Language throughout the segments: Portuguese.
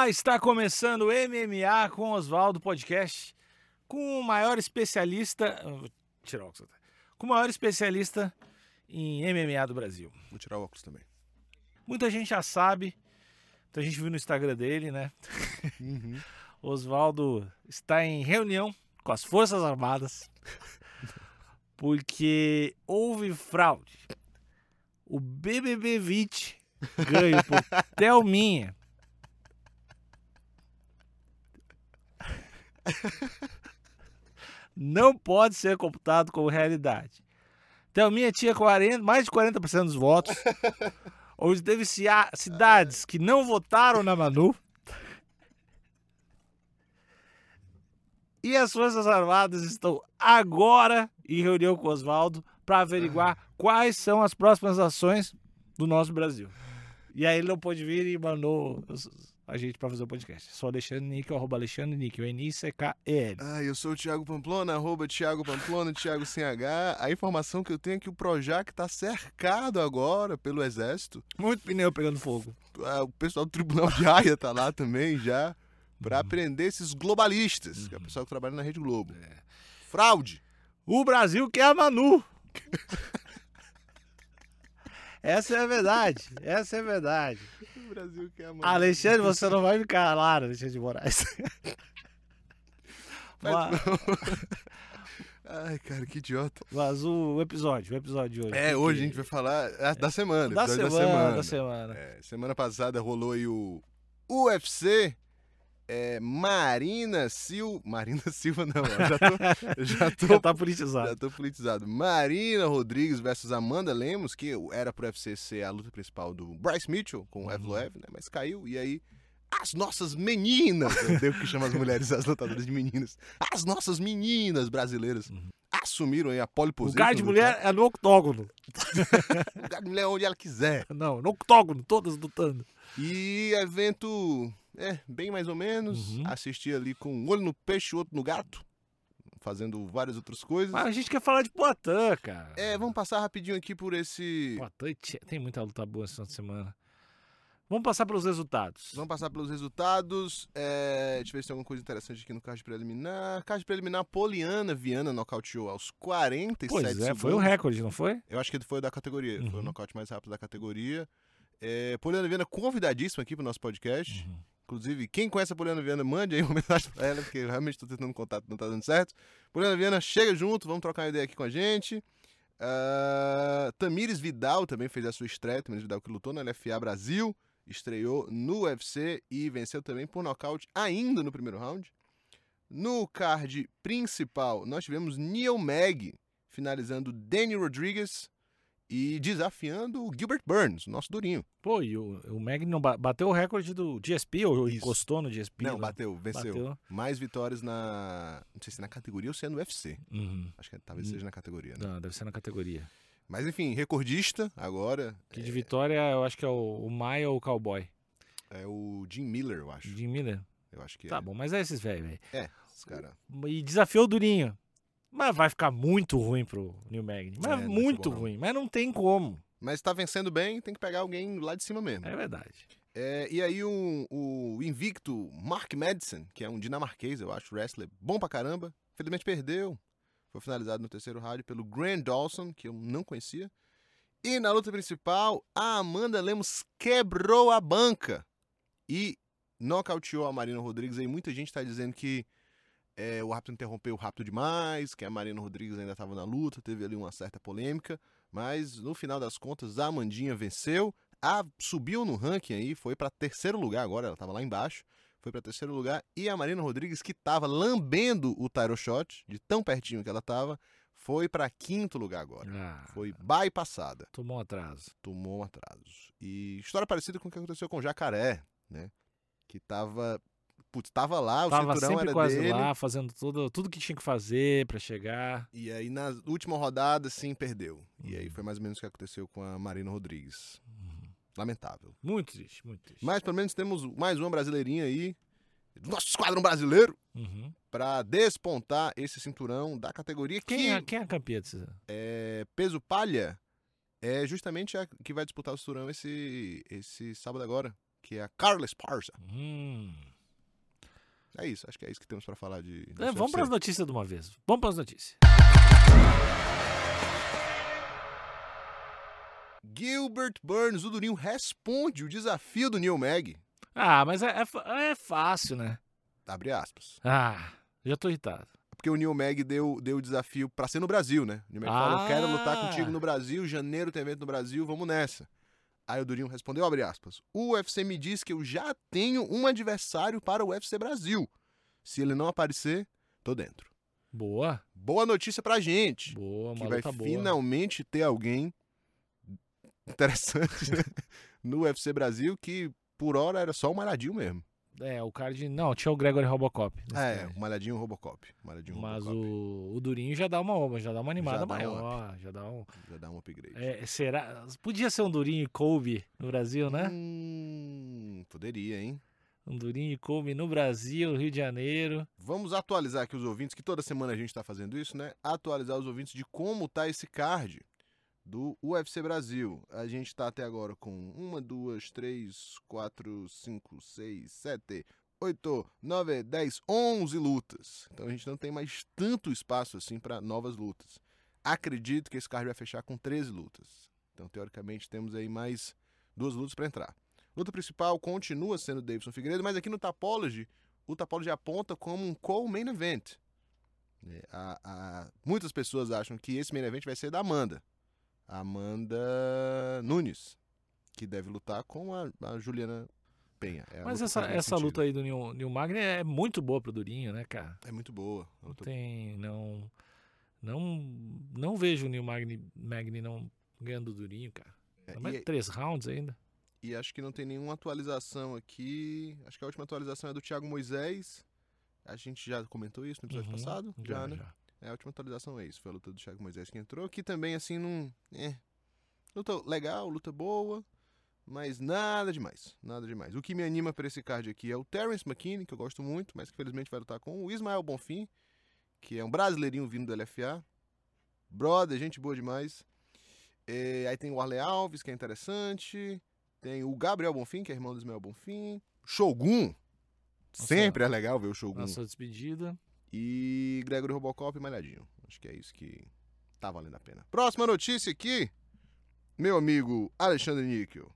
Olá, está começando o MMA com Oswaldo Podcast, com o maior especialista. Vou tirar o óculos. até. Com o maior especialista em MMA do Brasil. Vou tirar o óculos também. Muita gente já sabe, muita gente viu no Instagram dele, né? Oswaldo está em reunião com as Forças Armadas porque houve fraude. O BBB 20 ganho por Thelminha. Não pode ser computado como realidade. Thelminha tinha 40, mais de 40% dos votos. onde teve cia- cidades que não votaram na Manu. E as Forças Armadas estão agora em reunião com o Oswaldo para averiguar quais são as próximas ações do nosso Brasil. E aí ele não pôde vir e mandou a gente para fazer o podcast. Sou Alexandre Níquel, arroba Alexandre Níquel, N-I-C-K-E-L. Ah, eu sou o Thiago Pamplona, arroba Thiago Pamplona, Thiago sem H. A informação que eu tenho é que o Projac está cercado agora pelo Exército. Muito pneu pegando fogo. Ah, O pessoal do Tribunal de Haia tá lá também já para prender esses globalistas, que é o pessoal que trabalha na Rede Globo. Fraude. O Brasil quer a Manu. Essa é a verdade. Essa é a verdade. Brasil quer a mão. Alexandre, você não vai me calar, Alexandre de Moraes. Mas, Ai, cara, que idiota. mas o episódio, o episódio de hoje. É, hoje a gente vai falar ah, da semana. Da episódio semana, da semana. É, semana passada rolou aí o UFC. É, Marina Silva. Marina Silva, não. Já tô, já tô, Já tá politizado. já tô politizado. Marina Rodrigues versus Amanda Lemos, que era pro UFC ser a luta principal do Bryce Mitchell com o Evloev, né? Mas caiu. E aí, as nossas meninas. Eu devo que chama as mulheres as lutadoras de meninas. As nossas meninas brasileiras assumiram aí a pole O position. lugar de mulher é no octógono. lugar de mulher onde ela quiser. Não, no octógono, todas lutando. E evento, é, bem mais ou menos. Uhum. Assisti ali com um olho no peixe e outro no gato. Fazendo várias outras coisas. Mas a gente quer falar de Poitin, cara. É, vamos passar rapidinho aqui por esse. Poitin tem muita luta boa esse final de semana. Vamos passar pelos resultados. Vamos passar pelos resultados. É, deixa eu ver se tem alguma coisa interessante aqui no card preliminar. Card preliminar, Poliana Viana nocauteou aos 47 Pois é, segundos. foi o recorde, não foi? Eu acho que foi da categoria. Foi o Uhum. nocaute mais rápido da categoria. É, Poliana Viana convidadíssima aqui pro nosso podcast. Uhum. Inclusive, quem conhece a Poliana Viana, mande aí uma mensagem pra ela, porque eu realmente tô tentando contato, não tá dando certo. Poliana Viana, chega junto, vamos trocar uma ideia aqui com a gente. Ah, Tamires Vidal também fez a sua estreia. Tamires Vidal que lutou no LFA Brasil, estreou no UFC e venceu também por nocaute ainda no primeiro round. No card principal, nós tivemos Neil Mag finalizando Danny Rodriguez e desafiando o Gilbert Burns, nosso durinho. Pô, e o, o Mag não ba- bateu o recorde do GSP ou Isso. encostou no GSP? Não, lá? bateu, venceu. Bateu. Mais vitórias na. Não sei se é na categoria ou se é no UFC. Uhum. Acho que talvez Hum. seja na categoria, né? Não, deve ser na categoria. Mas enfim, recordista agora Que de vitória, eu acho que é o, o Maia ou o Cowboy. é o Jim Miller, eu acho. Jim Miller. Eu acho que Tá é. bom, mas é esses velhos, velho. É, esse cara. E desafiou o Durinho. Mas vai ficar muito ruim pro New Magni. Mas É, muito ruim. Mas não tem como. Mas tá vencendo bem, tem que pegar alguém lá de cima mesmo. É verdade. É, e aí o, o invicto Mark Madison, que é um dinamarquês, eu acho, wrestler bom pra caramba, infelizmente perdeu. Foi finalizado no terceiro round pelo Grant Dawson, que eu não conhecia. E na luta principal, a Amanda Lemos quebrou a banca e nocauteou a Marina Rodrigues. Aí muita gente tá dizendo que é, o rápido interrompeu rápido demais, que a Marina Rodrigues ainda estava na luta, teve ali uma certa polêmica. Mas no final das contas, a Amandinha venceu. A, subiu no ranking aí, foi para terceiro lugar agora, ela estava lá embaixo. Foi para terceiro lugar. E a Marina Rodrigues, que estava lambendo o Tyro Shot, de tão pertinho que ela estava, foi para quinto lugar agora. Ah, Foi bypassada. Tomou um atraso. Tomou um atraso. E história parecida com o que aconteceu com o Jacaré, né? Que tava. Putz, tava lá, o Tava cinturão sempre era quase dele. lá, fazendo tudo, tudo que tinha que fazer pra chegar. E aí, na última rodada, sim, perdeu. E aí Uhum. foi mais ou menos o que aconteceu com a Marina Rodrigues. Lamentável. Muito triste, muito triste. Mas pelo menos temos mais uma brasileirinha aí, do nosso esquadrão brasileiro, Uhum. pra despontar esse cinturão da categoria que Quem, é, quem é a campeã desse? é peso palha é justamente a que vai disputar o cinturão esse, esse sábado agora, que é a Carla Esparza. Hum. É isso, acho que é isso que temos pra falar de. É, vamos para as notícias de uma vez. Vamos para as notícias. Gilbert Burns, o Durinho, responde o desafio do Neil Mag. Ah, mas é, é, é fácil, né? Abre aspas. Ah, já tô irritado. Porque o Neil Mag deu, deu o desafio pra ser no Brasil, né? O Neil Mag falou: Ah. quero lutar contigo no Brasil, janeiro tem evento no Brasil, vamos nessa. Aí o Durinho respondeu, abre aspas, o UFC me diz que eu já tenho um adversário para o UFC Brasil. Se ele não aparecer, tô dentro. Boa, Boa notícia pra gente, boa, que vai boa. finalmente ter alguém interessante né? no UFC Brasil, que por hora era só o Malhadinho mesmo. É, o card. Não, tinha o Gregory Robocop. É, card. o Malhadinho Robocop. Malhadinho Mas Robocop. o, o Durinho já dá uma, já dá uma animada Já dá um maior. Já dá um. Já dá um upgrade. É, será? Podia ser um Durinho e Kobe no Brasil, né? Hum, poderia, hein? Um Durinho e Kobe no Brasil, Rio de Janeiro. Vamos atualizar aqui os ouvintes, que toda semana a gente está fazendo isso, né? Atualizar os ouvintes de como tá esse card do UFC Brasil. A gente está até agora com uma, duas, três, quatro, cinco, seis, sete, oito, nove, dez, onze lutas. Então a gente não tem mais tanto espaço assim para novas lutas. Acredito que esse card vai fechar com 13 lutas. Então, teoricamente, temos aí mais duas lutas para entrar. Luta principal continua sendo Davidson Figueiredo, mas aqui no Tapology o Tapology aponta como um co-main event. É, a- a- muitas pessoas acham que esse main event vai ser da Amanda. Amanda Nunes, que deve lutar com a, a Juliana Penha. É a Mas luta essa, essa sentido. luta aí do Neil, Neil Magny é muito boa pro Durinho, né, cara? É muito boa. A Não tem. Não. Não, não vejo o Neil Magny, Magny não ganhando do Durinho, cara. é, Mas e, três rounds ainda. e acho que não tem nenhuma atualização aqui. Acho que a última atualização é do Thiago Moisés. A gente já comentou isso no episódio Uhum, passado? já, né? já. É, a última atualização é isso. Foi a luta do Thiago Moisés que entrou. Que também, assim, não. É. Luta legal, luta boa. Mas nada demais. Nada demais. O que me anima pra esse card aqui é o Terence McKinney, que eu gosto muito, mas que felizmente vai lutar com o Ismael Bonfim, que é um brasileirinho vindo do LFA. Brother, gente boa demais. É, aí tem o Arley Alves, que é interessante. Tem o Gabriel Bonfim, que é irmão do Ismael Bonfim. Shogun. Sempre é legal ver o Shogun. Nossa despedida. E Gregory Robocop e Malhadinho. Acho que é isso que tá valendo a pena. Próxima notícia aqui, meu amigo Alexandre Níquel,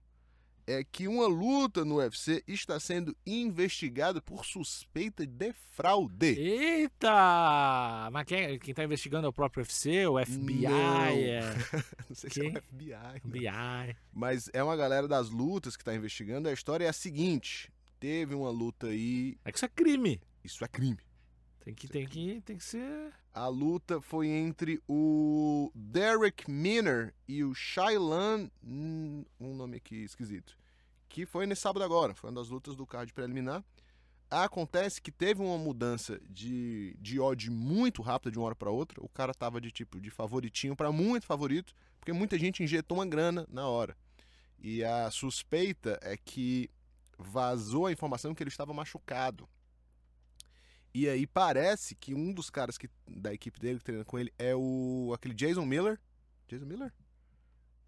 é que uma luta no UFC está sendo investigada por suspeita de fraude. Eita! Mas quem, quem tá investigando é o próprio UFC, o FBI, Não. é. Não sei se é Quem? o FBI. né? FBI. Mas é uma galera das lutas que está investigando. A história é a seguinte: teve uma luta aí. É que isso é crime. Isso é crime. Tem que, tem que, tem que ser. A luta foi entre o Derek Minner e o Shailan, hum, um nome aqui esquisito, que foi nesse sábado agora, foi uma das lutas do card preliminar. Acontece que teve uma mudança de, de odd muito rápida de uma hora para outra. O cara tava de tipo de favoritinho para muito favorito, porque muita gente injetou uma grana na hora. E a suspeita é que vazou a informação que ele estava machucado. E aí parece que um dos caras que, da equipe dele que treina com ele é o aquele Jason Miller. Jason Miller?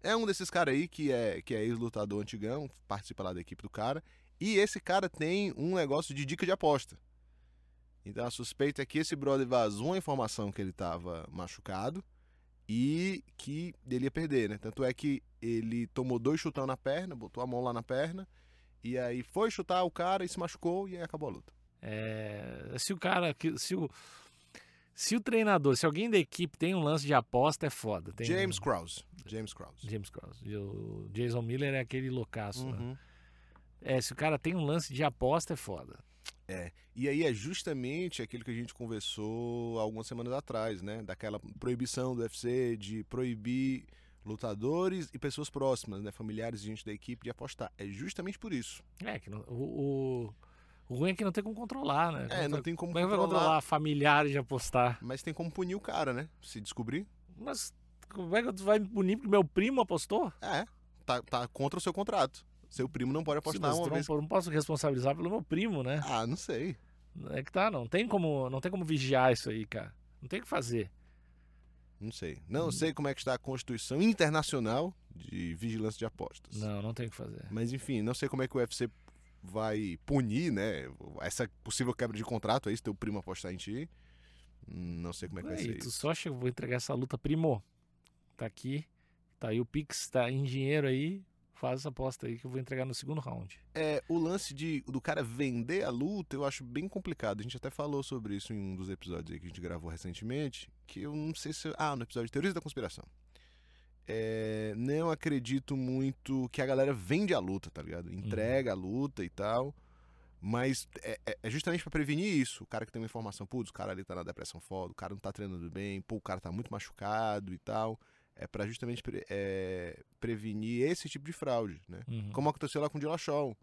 É um desses caras aí que é, que é ex-lutador antigão, participa lá da equipe do cara. E esse cara tem um negócio de dica de aposta. Então a suspeita é que esse brother vazou a informação que ele tava machucado e que ele ia perder, né? Tanto é que ele tomou dois chutão na perna, botou a mão lá na perna, e aí foi chutar o cara e se machucou e aí acabou a luta. É, se o cara. Se o, se o treinador, se alguém da equipe tem um lance de aposta, é foda. Tem James Krause. James Krause. James Cross. E O Jason Miller é aquele loucaço. né? Uhum. É, se o cara tem um lance de aposta, é foda. É. E aí é justamente aquilo que a gente conversou algumas semanas atrás, né? Daquela proibição do UFC de proibir lutadores e pessoas próximas, né? Familiares e gente da equipe de apostar. É justamente por isso. É, que não- o, o, o ruim é que não tem como controlar, né? É, não tem como Como é que vai controlar, controlar familiares de apostar? mas tem como punir o cara, né? Se descobrir. Mas como é que tu vai me punir porque meu primo apostou? É. Tá, tá contra o seu contrato. Seu primo não pode Sim, apostar mas uma vez. não, não posso responsabilizar pelo meu primo, né? Ah, não sei. É que tá, não tem como, não tem como vigiar isso aí, cara. Não tem o que fazer. Não sei. Não Hum. sei como é que está a Constituição Internacional de Vigilância de Apostas. Não, não tem o que fazer. Mas enfim, não sei como é que o UFC vai punir, né? Essa possível quebra de contrato aí, se teu primo apostar em ti. Não sei como é que vai ser tu isso. só acha que eu vou entregar essa luta, primo? Tá aqui, tá aí o Pix, tá em dinheiro aí. Faz essa aposta aí que eu vou entregar no segundo round. É, o lance de, do cara vender a luta eu acho bem complicado. A gente até falou sobre isso em um dos episódios aí que a gente gravou recentemente. Que eu não sei se. Ah, no episódio de Teorias da Conspiração. É, não acredito muito que a galera vende a luta, tá ligado? Entrega a luta e tal. Mas é, é- é justamente pra prevenir isso. O cara que tem uma informação, putz, o cara ali tá na depressão foda, o cara não tá treinando bem, pô, o cara tá muito machucado e tal. É pra justamente pre- é, prevenir esse tipo de fraude, né? Uhum. Como aconteceu lá com o Dillashaw.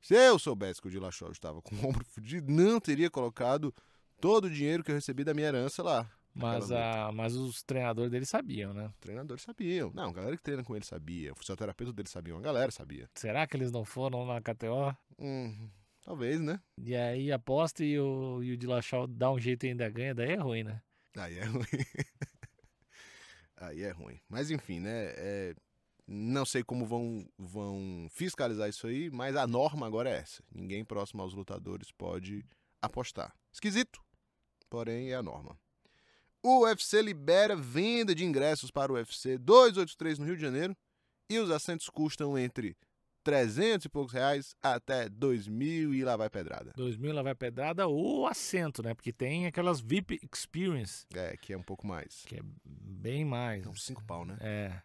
Se eu soubesse que o Dillashaw estava com o ombro fudido, não teria colocado todo o dinheiro que eu recebi da minha herança lá. Mas, a, mas os treinadores dele sabiam, né? Os treinadores sabiam. Não, a galera que treina com ele sabia. O fisioterapeuta dele sabia. A galera sabia. Será que eles não foram na KTO? Hum, talvez, né? E aí aposta e o, e o Dillashaw dá um jeito e ainda ganha, daí é ruim, né? Aí é ruim. Aí é ruim. Mas enfim, né? é, Não sei como vão, vão fiscalizar isso aí, mas a norma agora é essa. Ninguém próximo aos lutadores pode apostar. Esquisito, porém é a norma. O UFC libera venda de ingressos para o UFC 283 no Rio de Janeiro e os assentos custam entre 300 e poucos reais até 2 mil e lá vai pedrada. 2000 lá vai pedrada ou assento, né? Porque tem aquelas VIP Experience, É, que é um pouco mais. que é bem mais. É uns 5 pau, né? É.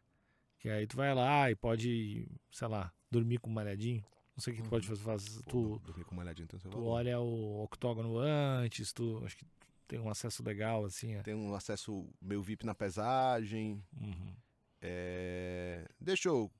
Que aí tu vai lá e pode, sei lá, dormir com um malhadinho. Não sei o que tu pode fazer. faz- Pô, tu, dormir com uma olhadinha então você tu olha o octógono antes, tu acho que tem um acesso legal, assim. É. Tem um acesso meio VIP na pesagem. Uhum. É, Deixa eu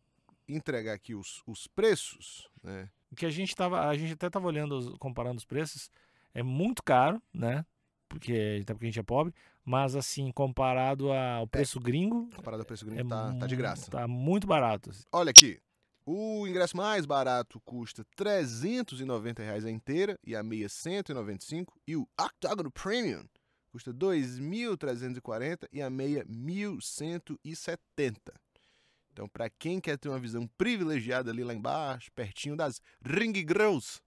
entregar aqui os, os preços, né? O que a gente tava. A gente até tava olhando, comparando os preços. É muito caro, né? Porque, até porque a gente é pobre. Mas assim, comparado ao preço gringo. Comparado ao preço É gringo, tá, tá de graça. Tá muito barato. assim. Olha aqui. O ingresso mais barato custa 390 reais a inteira e a meia 195. E o Octagon Premium custa 2.340 e a meia 1.170. Então, para quem quer ter uma visão privilegiada ali lá embaixo, pertinho das Ring Girls,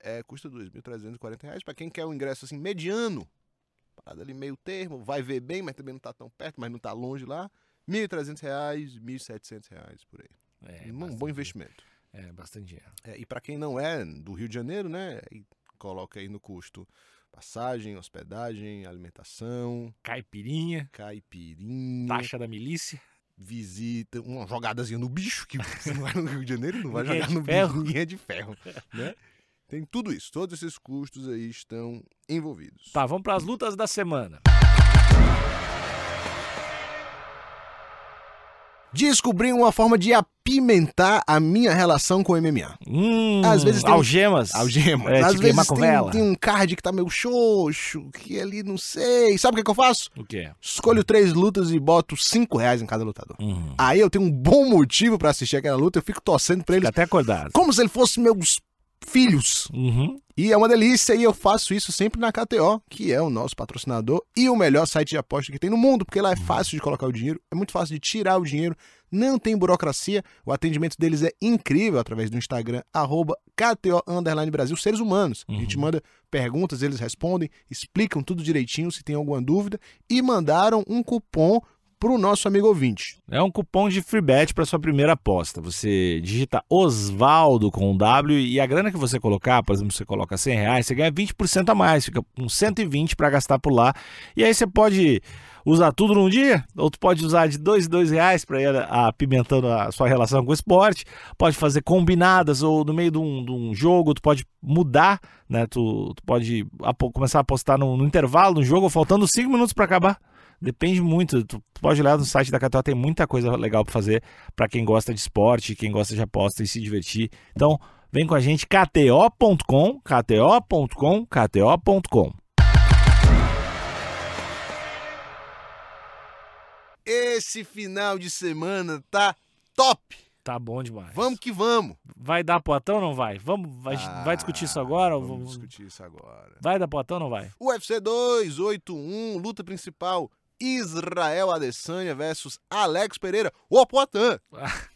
é, custa 2.340 reais. Para quem quer um ingresso assim mediano, parada ali meio termo, vai ver bem, mas também não tá tão perto, mas não tá longe lá, 1.300 reais, 1.700 reais por aí. É, um bastante bom investimento. É, bastante dinheiro. É, e para quem não é do Rio de Janeiro, né, coloca aí no custo passagem, hospedagem, alimentação, Caipirinha, caipirinha, taxa da milícia. visita, uma jogadazinha no bicho, que você não vai no Rio de Janeiro, não vai Linha jogar no ferro. bicho, linha de ferro, né? Tem tudo isso, todos esses custos aí estão envolvidos. Tá, vamos para as lutas da semana. Descobri uma forma de apimentar a minha relação com o MMA. Hum, Às vezes tem um- algemas. Algema. É, Às vezes tem, tem um card que tá meio xoxo, que ali não sei. Sabe o que, que eu faço? O quê? Escolho três lutas e boto cinco reais em cada lutador. Uhum. Aí eu tenho um bom motivo pra assistir aquela luta, eu fico torcendo pra eles Fica até acordado. como se ele fosse meus filhos. Uhum. E é uma delícia, e eu faço isso sempre na KTO, que é o nosso patrocinador e o melhor site de aposta que tem no mundo, porque lá é fácil de colocar o dinheiro, é muito fácil de tirar o dinheiro, não tem burocracia, o atendimento deles é incrível através do Instagram, arroba KTO Brasil, seres humanos. A gente Uhum. manda perguntas, eles respondem, explicam tudo direitinho se tem alguma dúvida, e mandaram um cupom pro nosso amigo ouvinte. É um cupom de free bet para sua primeira aposta. Você digita Osvaldo com um W e a grana que você colocar, por exemplo, você coloca 100 reais, você ganha 20% a mais, fica com 120 para gastar por lá. E aí você pode usar tudo num dia, ou tu pode usar de dois em dois reais para ir apimentando a sua relação com o esporte. Pode fazer combinadas ou no meio de um, de um jogo, tu pode mudar, né? Tu, tu pode começar a apostar no, no intervalo do jogo, faltando 5 minutos para acabar. Depende muito. Tu pode olhar no site da KTO, tem muita coisa legal para fazer para quem gosta de esporte, quem gosta de aposta e se divertir. Então, vem com a gente kto.com, kto.com, kto.com. Esse final de semana tá top! Tá bom demais. Vamos que vamos! Vai dar potão ou não vai? Vamos, vai, vai discutir isso agora? ou Ah, Vamos vamos- discutir isso agora. Vai dar potão ou não vai? UFC 281, luta principal: Israel Adesanya versus Alex Pereira, o Poitin.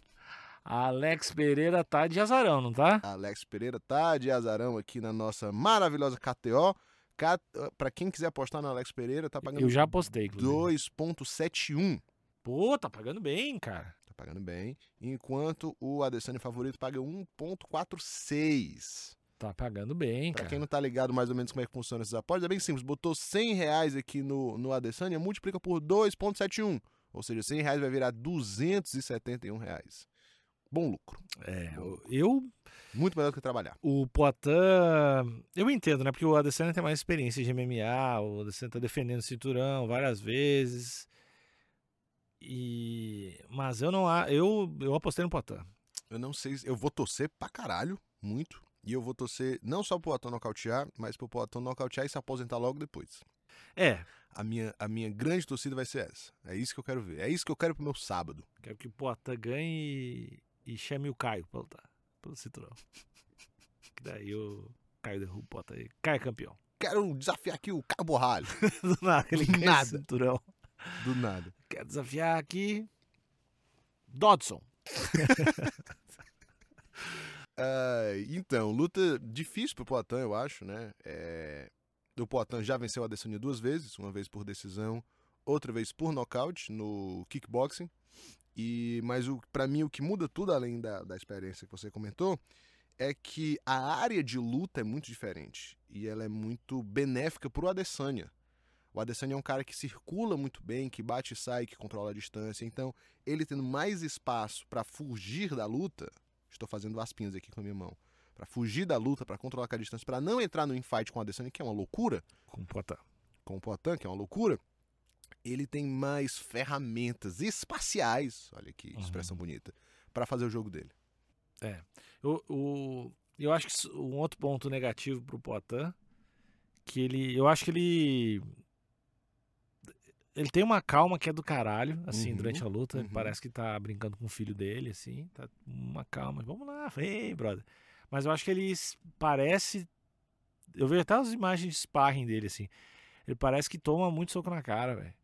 Alex Pereira tá de azarão, não tá? Alex Pereira tá de azarão aqui na nossa maravilhosa KTO. K... Pra quem quiser apostar no Alex Pereira, tá pagando Eu já apostei, inclusive. 2,71. Pô, tá pagando bem, cara. Tá pagando bem. Enquanto o Adesanya favorito paga 1,46. Tá pagando bem, Pra cara. quem não tá ligado mais ou menos como é que funciona esses apostas, é bem simples. Botou 100 reais aqui no, no Adesanya, multiplica por 2,71. Ou seja, 100 reais vai virar 271 reais. Bom lucro. É, eu, Muito melhor do que trabalhar. o Poitin, eu entendo, né? Porque o Adesanya tem mais experiência de MMA, o Adesanya tá defendendo o cinturão várias vezes. E mas eu não eu eu apostei no Poitin. Eu não sei, se- eu vou torcer pra caralho, muito. E eu vou torcer não só pro Poitin nocautear, mas pro Poitin nocautear e se aposentar logo depois. É, A minha, a minha grande torcida vai ser essa. É isso que eu quero ver. É isso que eu quero pro meu sábado. quero que o Poitin ganhe e, e chame o Caio pra lutar pelo cinturão. Que daí o Caio derruba o Poitin e Caio é campeão. Quero desafiar aqui o Caio Borralho. Do nada, ele Do nada. cinturão. Do nada. Quero desafiar aqui Dodson. Ah, então, luta difícil pro Poitin, eu acho, né? É, O Poitin já venceu a Adesanya duas vezes, uma vez por decisão, outra vez por nocaute no kickboxing. E mas o para mim o que muda tudo além da, da experiência que você comentou é que a área de luta é muito diferente e ela é muito benéfica pro Adesanya. O Adesanya é um cara que circula muito bem, que bate e sai, que controla a distância. Então, ele tendo mais espaço para fugir da luta, estou fazendo aspinhas aqui com a minha mão, para fugir da luta, para controlar a distância, para não entrar no infight com o Adesanya, que é uma loucura, Com o Poitin. com o Poitin, que é uma loucura, ele tem mais ferramentas espaciais, olha que Uhum. expressão bonita, para fazer o jogo dele. Eu, o, eu acho que um outro ponto negativo pro Poitin, que ele. Eu acho que ele. Ele tem uma calma que é do caralho, assim, Uhum, durante a luta. Uhum. parece que tá brincando com o filho dele, assim. Tá uma calma. Vamos lá, ei, brother. Mas eu acho que ele parece. Eu vejo até as imagens de sparring dele, assim. Ele parece que toma muito soco na cara, velho.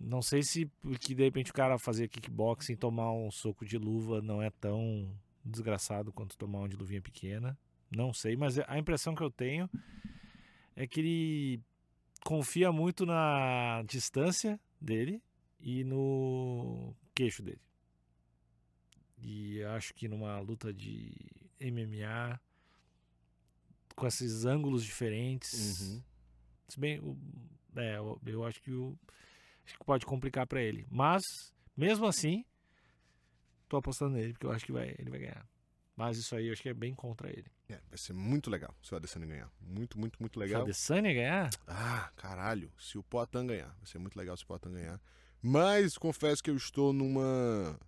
Não sei se porque de repente o cara fazer kickboxing e tomar um soco de luva não é tão desgraçado quanto tomar um de luvinha pequena. Não sei, mas a impressão que eu tenho é que ele confia muito na distância dele e no queixo dele. E acho que numa luta de MMA com esses ângulos diferentes, Uhum. se bem, o- é, eu, eu acho que o acho que pode complicar pra ele. Mas mesmo assim, tô apostando nele porque eu acho que vai, ele vai ganhar. Mas isso aí eu acho que é bem contra ele. É, vai ser muito legal se o Adesanya ganhar. Muito, muito, muito Se o legal. Adesanya ganhar, Ah, caralho, se o Poitin ganhar. Vai ser muito legal se o Poitin ganhar. Mas confesso que eu estou numa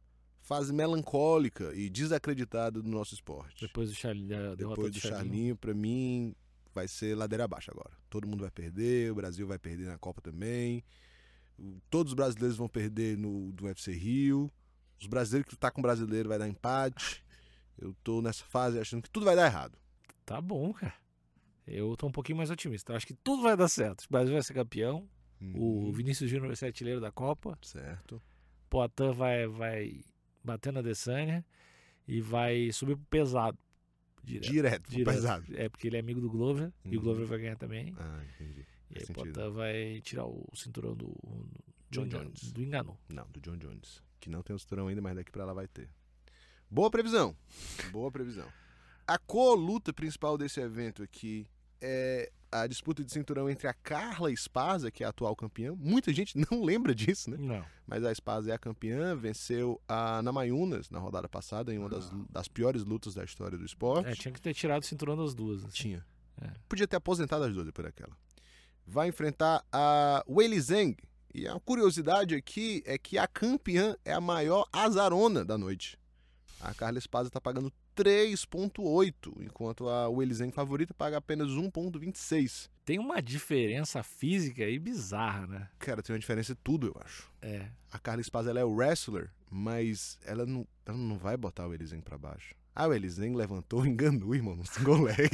fase melancólica e desacreditada do nosso esporte. depois do derrota Depois do do Charlinho. Charlinho, pra mim, vai ser ladeira abaixo agora. Todo mundo vai perder, o Brasil vai perder na Copa também. Todos os brasileiros vão perder no do UFC Rio. Os brasileiros que tá com o brasileiro vai dar empate. Eu tô nessa fase achando que tudo vai dar errado. Tá bom, cara. Eu tô um pouquinho mais otimista. Eu acho que tudo vai dar certo. O Brasil vai ser campeão. O Uhum, Vinícius Júnior vai ser artilheiro da Copa. Certo. Poitin vai, vai bater na Adesanya e vai subir pro pesado. Direto. Direto, pro Direto. pesado. É porque ele é amigo do Glover e o Uhum. Glover vai ganhar também. Ah, entendi. E aí Faz o sentido. Poitin vai tirar o cinturão do, do John Jones. Do Engano. Não, do John Jones. Que não tem o cinturão ainda, mas daqui pra lá vai ter. Boa previsão. Boa previsão. A co-luta principal desse evento aqui é a disputa de cinturão entre a Carla Esparza, que é a atual campeã. Muita gente não lembra disso, né? Não. Mas a Esparza é a campeã, venceu a Namayunas na rodada passada, em uma das, das piores lutas da história do esporte. É, tinha que ter tirado o cinturão das duas. assim. Tinha. É. Podia ter aposentado as duas depois daquela. Vai enfrentar a Weili Zhang. E a curiosidade aqui é que a campeã é a maior azarona da noite. A Carla Esparza tá pagando 3.8, enquanto a Weili Zhang favorita paga apenas 1.26. Tem uma diferença física aí bizarra, né? Cara, tem uma diferença em tudo, eu acho. É. A Carla Esparza ela é o wrestler, mas ela não, ela não vai botar o Elizeng pra baixo. Ah, o Elizeng levantou, enganou, irmão, no single leg.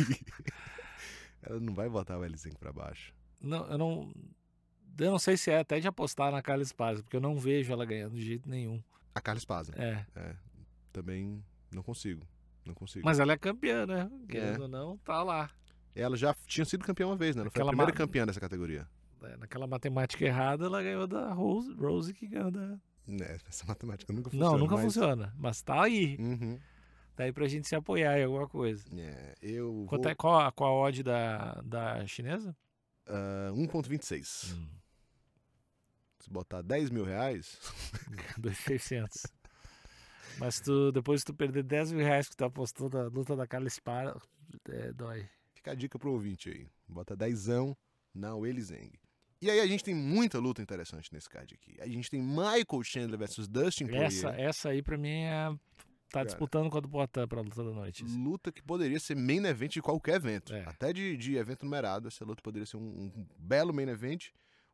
ela não vai botar o Elizeng pra baixo. Não, eu não. Eu não sei se é até de apostar na Carla Esparza, porque eu não vejo ela ganhando de jeito nenhum. A Carla Esparza. É. É. também não consigo. Não consigo. Mas ela é campeã, né? Querendo ou não, tá lá. Ela já tinha sido campeã uma vez, né? Ela foi a primeira ma- campeã dessa categoria. É, Naquela matemática errada, ela ganhou da Rose, Rose que ganhou da. Né, essa matemática nunca funciona. não, nunca mas- funciona. Mas tá aí. Uhum. Daí pra gente se apoiar em alguma coisa. É, eu Quanto vou... é, qual, a- qual a odd da, da chinesa? ah, 1.26. Hum, Se botar 10 mil reais... 2,600. Mas tu, depois que tu perder 10 mil reais que tu apostou na luta da Carla Spara, é, dói. Fica a dica pro ouvinte aí. Bota dezão na Weili Zeng. E aí a gente tem muita luta interessante nesse card aqui. A gente tem Michael Chandler versus Dustin Poirier. Essa, essa aí pra mim é. Tá Cara. disputando com a do Poitin pra luta da noite. Luta que poderia ser main event de qualquer evento. É. Até de, de evento numerado. Essa luta poderia ser um, um belo main event.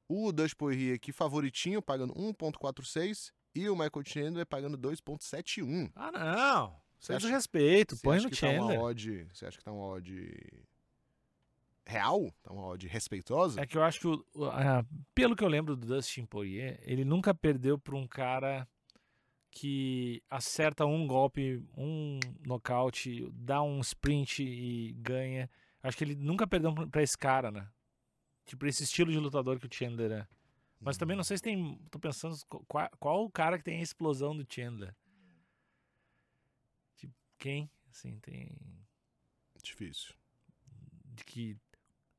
O Dustin Poirier aqui favoritinho, pagando 1.46. E o Michael Chandler pagando 2.71. Ah, não! Você Você acha- do respeito, põe no tá Chandler. odd... Você acha que tá uma odd... Real? Tá uma odd respeitosa? É que eu acho que, o- ah, pelo que eu lembro do Dustin Poirier, ele nunca perdeu pra um cara que acerta um golpe, um nocaute, dá um sprint e ganha. Acho que ele nunca perdeu pra esse cara, né? Tipo, esse estilo de lutador que o Chandler é. Mas também não sei se tem. Tô pensando qu- qual, qual o cara que tem a explosão do Chandler. Tipo, quem? Assim, tem. Difícil. De que.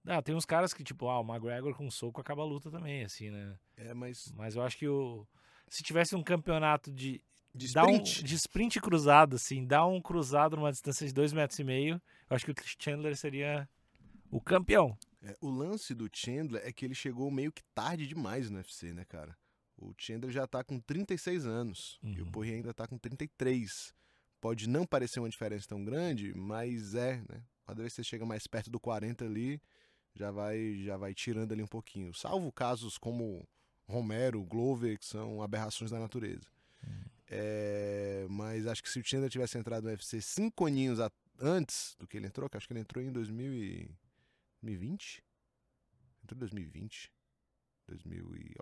Ah, tem uns caras que, tipo, ah, o McGregor com soco acaba a luta também, assim, né? É, mas... Mas eu acho que o. Se tivesse um campeonato de. De dar um- sprint? de sprint cruzado, assim, dar um cruzado numa distância de dois metros e meio, eu acho que o Chandler seria o campeão. É, o lance do Chandler é que ele chegou meio que tarde demais no UFC, né, cara? O Chandler já tá com 36 anos e o Uhum. Poirier ainda tá com 33. Pode não parecer uma diferença tão grande, mas é, né? Cada vez que você chega mais perto do 40 ali, já vai, já vai tirando ali um pouquinho. Salvo casos como Romero, Glover, que são aberrações da natureza. É, mas acho que se o Chandler tivesse entrado no UFC cinco aninhos antes do que ele entrou, que acho que ele entrou em 2000 e... 2020? Entrou em 2020. 2000 e...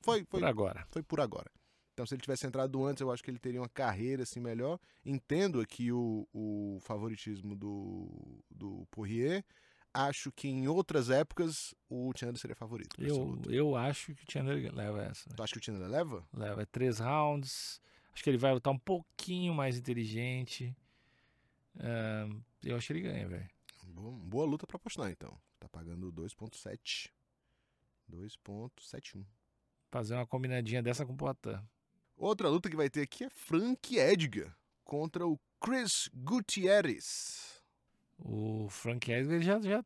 Foi, foi, Por agora. foi por agora. Então, se ele tivesse entrado antes, eu acho que ele teria uma carreira assim melhor. Entendo aqui o, o favoritismo do, do Poirier. Acho que em outras épocas o Chandler seria favorito. Eu, eu acho que o Chandler leva essa. né? Tu acha que o Chandler leva? Leva três rounds. Acho que ele vai lutar um pouquinho mais inteligente. Ah, eu acho que ele ganha, velho. Boa, boa luta pra apostar, então. Tá pagando 2.7. 2.71. Fazer uma combinadinha dessa com o Poitin. Outra luta que vai ter aqui é Frank Edgar contra o Chris Gutierrez. O Frank Edgar já, já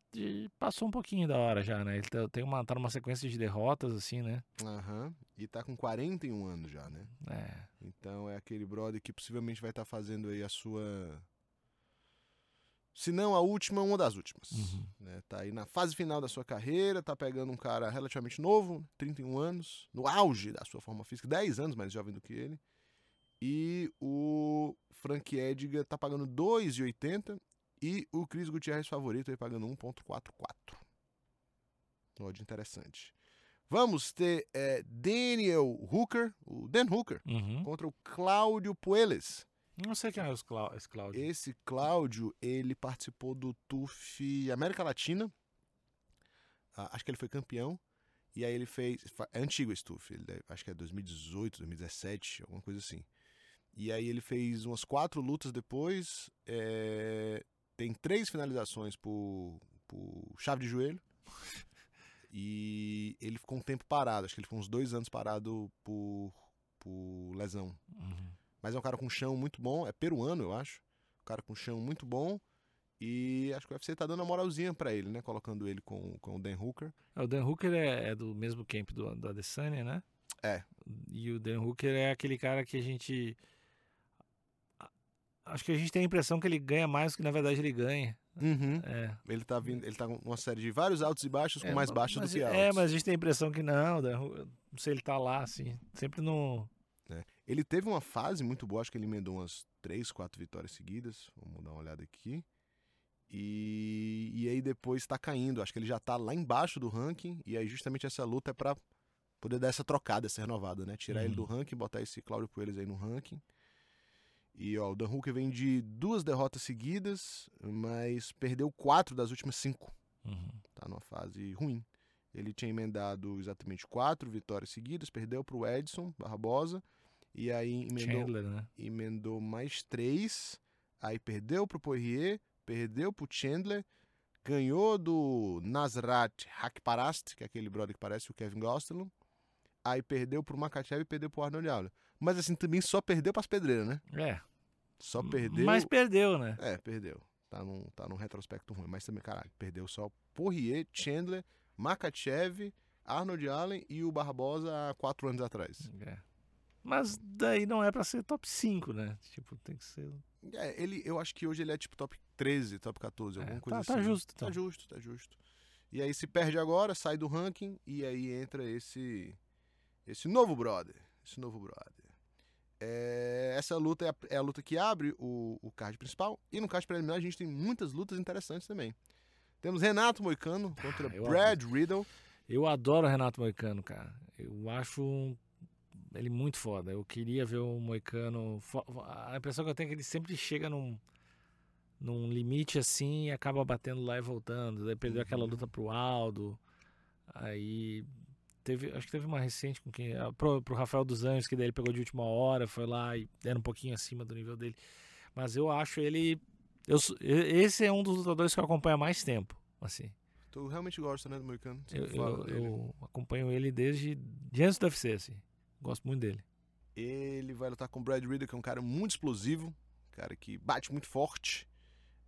passou um pouquinho da hora já, né? Ele tá, tem uma, tá numa sequência de derrotas, assim, né? Aham. E tá com 41 anos já, né? É. Então é aquele brother que possivelmente vai estar fazendo aí a sua. Se não a última, uma das últimas. Uhum. Né? Tá aí na fase final da sua carreira, tá pegando um cara relativamente novo, 31 anos, no auge da sua forma física, 10 anos mais jovem do que ele. E o Frank Edgar tá pagando 2,80 e o Chris Gutierrez favorito aí pagando 1,44. Odd interessante. Vamos ter eh, Daniel Hooker, o Dan Hooker, Uhum. contra o Cláudio Pueles. Não sei quem é esse Cláudio. Esse Cláudio, ele participou do TUF América Latina. Ah, acho que ele foi campeão. E aí ele fez. É antigo esse TUF, acho que é 2018, 2017, alguma coisa assim. E aí ele fez umas quatro lutas depois. é, Tem três finalizações por, por chave de joelho. E ele ficou um tempo parado, acho que ele ficou uns dois anos parado por, por lesão. Uhum. Mas é um cara com chão muito bom, é peruano, eu acho. Um cara com chão muito bom. E acho que o UFC tá dando uma moralzinha pra ele, né? Colocando ele com, com o Dan Hooker. É, O Dan Hooker é, é do mesmo camp do, do Adesanya, né? É. E o Dan Hooker é aquele cara que a gente. a- Acho que a gente tem a impressão que ele ganha mais do que na verdade ele ganha. É. Ele tá vindo, ele tá com uma série de vários altos e baixos, com É, mais ma- baixos do que altos. É, mas a gente tem a impressão que não, Dan Hooker, não sei, ele tá lá, assim. Sempre no. Ele teve uma fase muito boa, acho que ele emendou umas três, quatro vitórias seguidas. Vamos dar uma olhada aqui. E, e aí depois tá caindo. Acho que ele já tá lá embaixo do ranking. E aí justamente essa luta é pra poder dar essa trocada, essa renovada, né? Tirar ele do Uhum. ranking, botar esse Cláudio Coelhos aí no ranking. E ó, o Dan Hooker vem de duas derrotas seguidas, mas perdeu quatro das últimas cinco. Uhum. Tá numa fase ruim. Ele tinha emendado exatamente quatro vitórias seguidas, perdeu pro Edson Barbosa, e aí emendou, Chandler, né? emendou mais três, aí perdeu pro Poirier, perdeu pro Chandler, ganhou do Nasrat Hakparast, que é aquele brother que parece o Kevin Gastelum, aí perdeu pro Makachev e perdeu pro Arnold Allen. Mas assim, também só perdeu pras pedreiras, né? É. Só perdeu... Mas perdeu, né? É, perdeu. Tá num, tá num retrospecto ruim, mas também, caralho, perdeu só Poirier, Chandler, Makachev, Arnold Allen e o Barbosa há quatro anos atrás. É. Mas daí não é pra ser top 5, né? Tipo, tem que ser. É, ele, eu acho que hoje ele é tipo top 13, top 14, alguma É, coisa tá, assim. tá justo, Tá então. justo, tá justo. E aí se perde agora, sai do ranking e aí entra esse esse novo brother, esse novo brother. É, essa luta é a, é a luta que abre o, o card principal e no card preliminar a gente tem muitas lutas interessantes também. Temos Renato Moicano contra Ah, Brad Riddle. Eu adoro Renato Moicano, cara. Eu acho um- ele muito foda. Eu queria ver o Moicano. A impressão que eu tenho é que ele sempre chega num, num limite assim e acaba batendo lá e voltando. Daí perdeu aquela Uhum. luta pro Aldo. Aí teve, acho que teve uma recente com quem, ah, pro, pro Rafael dos Anjos, que daí ele pegou de última hora, foi lá e era um pouquinho acima do nível dele. Mas eu acho ele eu, esse é um dos lutadores que eu acompanho há mais tempo, assim. Tu realmente gosta, né, do Moicano? Eu, eu- eu acompanho ele desde de antes do UFC, assim. Gosto muito dele. Ele vai lutar com o Brad Riddle, que é um cara muito explosivo, um cara que bate muito forte.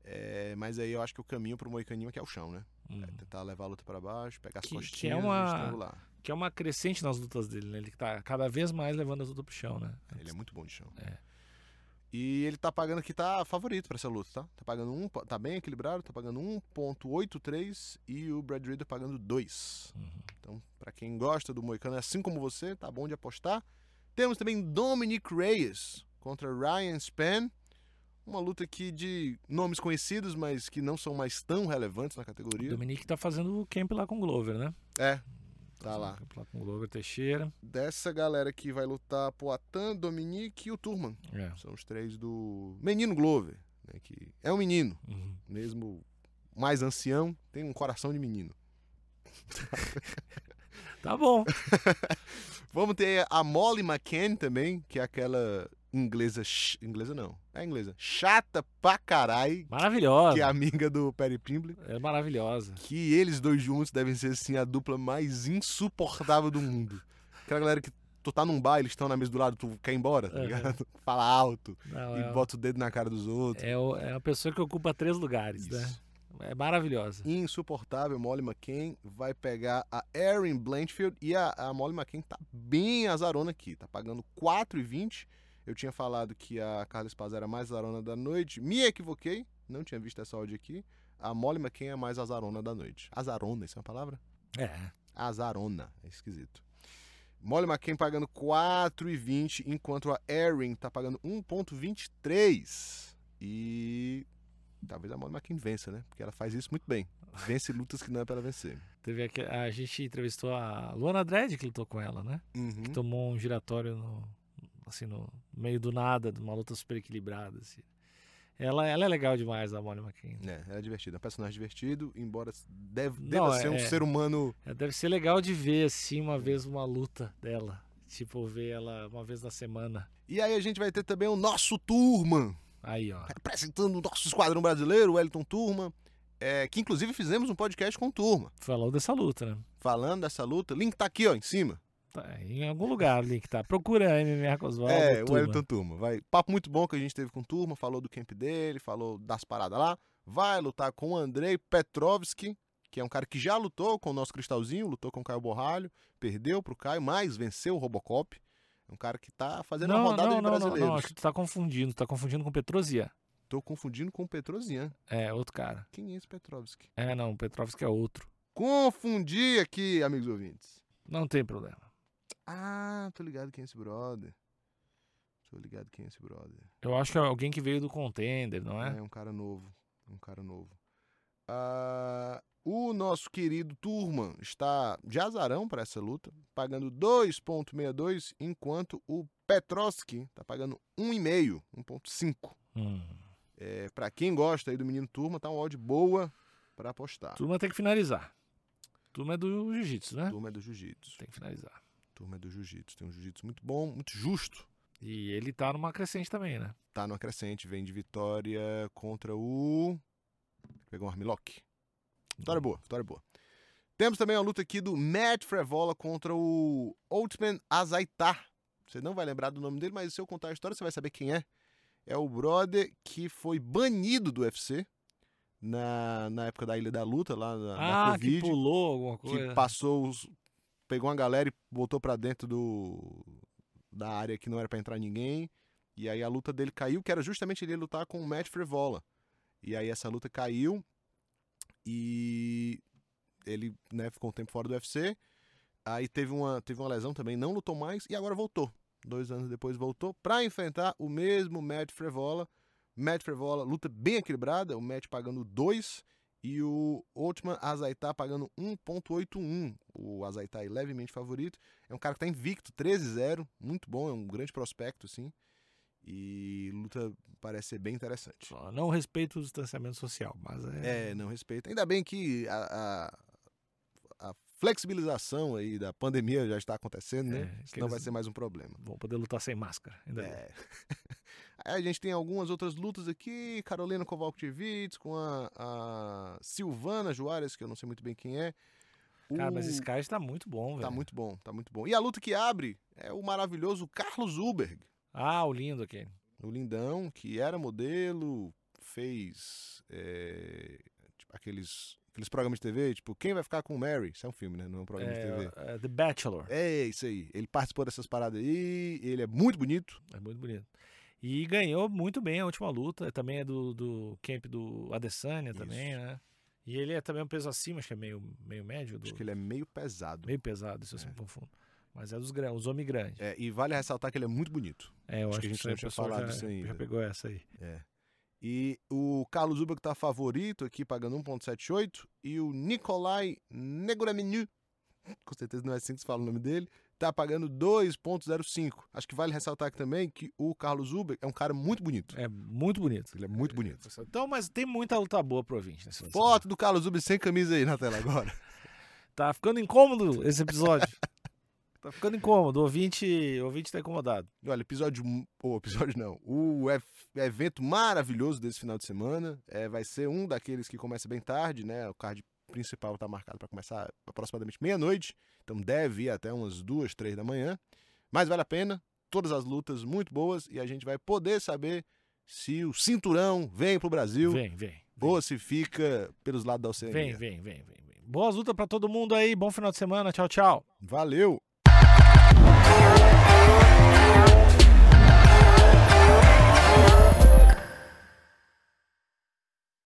É, mas aí eu acho que o caminho pro Moicaninho é que é o chão, né? Hum. É tentar levar a luta pra baixo, pegar as Que- que é costinhas uma- e. Que é uma crescente nas lutas dele, né? Ele tá cada vez mais levando as lutas pro chão, né? Ele é muito bom de chão. É. E ele tá pagando que tá favorito pra essa luta, tá? Tá pagando um, tá bem equilibrado, tá pagando 1.83 e o Brad Riddle pagando 2. Uhum. Pra quem gosta do Moicano, assim como você, tá bom de apostar. Temos também Dominic Reyes contra Ryan Spann. Uma luta aqui de nomes conhecidos, mas que não são mais tão relevantes na O categoria. Dominique tá fazendo o camp lá com o Glover, né? É, Tá Tá lá. o camp lá com o Glover Teixeira. dessa galera que vai lutar Poatan, Dominic e o Turman. É. São os três do Menino Glover, né, que é um menino, Uhum. mesmo mais ancião, tem um coração de menino. Tá bom. Vamos ter a Molly McCann também, que é aquela inglesa, inglesa não, é inglesa, chata pra carai, Maravilhosa. que é amiga do Perry Pimble, É maravilhosa. que eles dois juntos devem ser assim a dupla mais insuportável do mundo. Aquela galera que tu tá num bar, eles estão na mesa do lado, tu quer ir embora, tá Uhum. ligado? Fala alto Não, e é, bota o dedo na cara dos outros. é, o- é a pessoa que ocupa três lugares, né? É maravilhosa. insuportável. Molly McCain vai pegar a Erin Blanchfield e a, a Molly McCain tá bem azarona aqui, tá pagando 4,20. Eu tinha falado que a Carla Spaz era mais azarona da noite, me equivoquei, não tinha visto essa áudio aqui. A Molly McCain é mais azarona da noite. Azarona, isso é uma palavra? É. Azarona, é esquisito. Molly McCain pagando 4,20, enquanto a Erin tá pagando 1,23. E talvez a Molly McCain vença, né? Porque ela faz isso muito bem. Vence lutas que não é pra ela vencer. Teve aqui, a gente entrevistou a Luana Dredd que lutou com ela, né? Uhum. Tomou um giratório no, assim, no meio do nada, de uma luta super equilibrada. Assim. Ela, ela é legal demais, a Molly McCain. É, ela é divertida. É um personagem divertido, embora deve, Não, deva ser um é- ser humano. É, deve ser legal de ver, assim, uma vez uma luta dela. Tipo, ver ela uma vez na semana. E aí a gente vai ter também o nosso Turma, Aí, ó. representando o nosso esquadrão brasileiro, o Wellington Turma. É, que inclusive fizemos um podcast com o Turma, Falou dessa luta, né? falando dessa luta. Link tá aqui, ó, em cima. Tá, em algum lugar o link tá. Procura MMA com Oswaldo. É, o turma. Wellington Turma. Vai. Papo muito bom que a gente teve com o Turma, falou do camp dele, falou das paradas lá. Vai lutar com o Andrei Petrovski, que é um cara que já lutou com o nosso Cristalzinho, lutou com o Caio Borralho, perdeu pro Caio, mas venceu o Robocop. Um cara que tá fazendo uma Não, rodada não, de não, brasileiros. não, acho que tu tá confundindo. Tu tá confundindo com o Petrosian. Tô confundindo com o Petrosian. É, outro cara. Quem é esse Petrovski? É, não, o Petrovski é outro. Confundi aqui, amigos ouvintes. Não tem problema. Ah, tô ligado quem é esse brother. Tô ligado quem é esse brother. Eu acho que é alguém que veio do contender, não é? É um cara novo. Um cara novo. Ah, O nosso querido Turman está de azarão para essa luta, pagando 2,62, enquanto o Petrovski está pagando 1,5, 1,5. Hum. É, para quem gosta aí do menino Turma, tá uma odd boa para apostar. Turma tem que finalizar. Turma é do jiu-jitsu, né? Turma é do jiu-jitsu. Tem que finalizar. Turma é do jiu-jitsu. Tem um jiu-jitsu muito bom, muito justo. E ele tá numa crescente também, né? Tá numa crescente, vem de vitória contra o. Pegou um Armlock. Vitória boa, vitória boa. Temos também a luta aqui do Matt Frevola contra o Ultman Azaitar. Você não vai lembrar do nome dele, mas se eu contar a história, você vai saber quem é. É o brother que foi banido do UFC na, na época da Ilha da Luta, lá na, na Ah, Covid. que pulou alguma coisa. que passou os, pegou uma galera e botou pra dentro do da área que não era pra entrar ninguém e aí a luta dele caiu que era justamente ele lutar com o Matt Frevola e aí essa luta caiu e ele né, ficou um tempo fora do UFC aí teve uma teve uma lesão também não lutou mais e agora voltou dois anos depois voltou pra enfrentar o mesmo Matt Frevola Matt Frevola luta bem equilibrada o Matt pagando dois e o Ultman Azaitar pagando 1.81. O Azaitar é levemente favorito. É um cara que tá invicto, 13-0, muito bom, é um grande prospecto, assim. E luta parece ser bem interessante. Não respeito o distanciamento social, mas é. É, não respeita. Ainda bem que a, a, a flexibilização aí da pandemia já está acontecendo, né? É, Senão vai ser mais um problema. Vão poder lutar sem máscara. Ainda bem. É. A gente tem algumas outras lutas aqui. Carolina Kovalkiewicz com a, a Silvana Juarez, que eu não sei muito bem quem é. Cara, mas esse cara tá muito bom, velho. Tá muito bom, tá muito bom. E a luta que abre é o maravilhoso Carlos Uberg, Ah, o lindo aquele. o lindão, que era modelo, fez é, tipo, aqueles, aqueles programas de TV, tipo, quem vai ficar com o Mary? Isso é um filme, né? Não é um programa de TV. É, é The Bachelor. É isso aí. Ele participou dessas paradas aí, ele é muito bonito. É muito bonito. E ganhou muito bem a última luta. Também é do, do camp do Adesanya também, Isso. né? E ele é também um peso acima, acho que é meio, meio médio. Do, Acho que ele é meio pesado. Meio pesado, isso eu sempre confundo. Mas é dos grandes, os homens grandes. É, e vale ressaltar que ele é muito bonito. É, eu acho acho, que a gente não tinha falado já, disso ainda. já pegou essa aí. É. E o Carlos Uber que tá favorito aqui, pagando 1.78. E o Nikolai Negraminu, com certeza não é assim que se fala o nome dele, tá pagando 2.05. Acho que vale ressaltar aqui também que o Carlos Uber é um cara muito bonito. É muito bonito. Ele é muito bonito. Então, mas tem muita luta boa pro ouvinte nesse Foto do Carlos Uber sem camisa aí na tela agora. Tá ficando incômodo esse episódio. tá ficando incômodo. O ouvinte, o ouvinte tá incomodado. Olha, episódio. Ou episódio não. O ev- evento maravilhoso desse final de semana é, vai ser um daqueles que começa bem tarde, né? O card principal tá marcado para começar aproximadamente meia-noite. Então deve ir até umas duas, três da manhã. Mas vale a pena. Todas as lutas muito boas e a gente vai poder saber se o cinturão vem pro Brasil Vem, vem. ou se fica pelos lados da Oceania. Vem, vem, vem, vem, vem. Boas lutas pra todo mundo aí. Bom final de semana. Tchau, tchau. Valeu!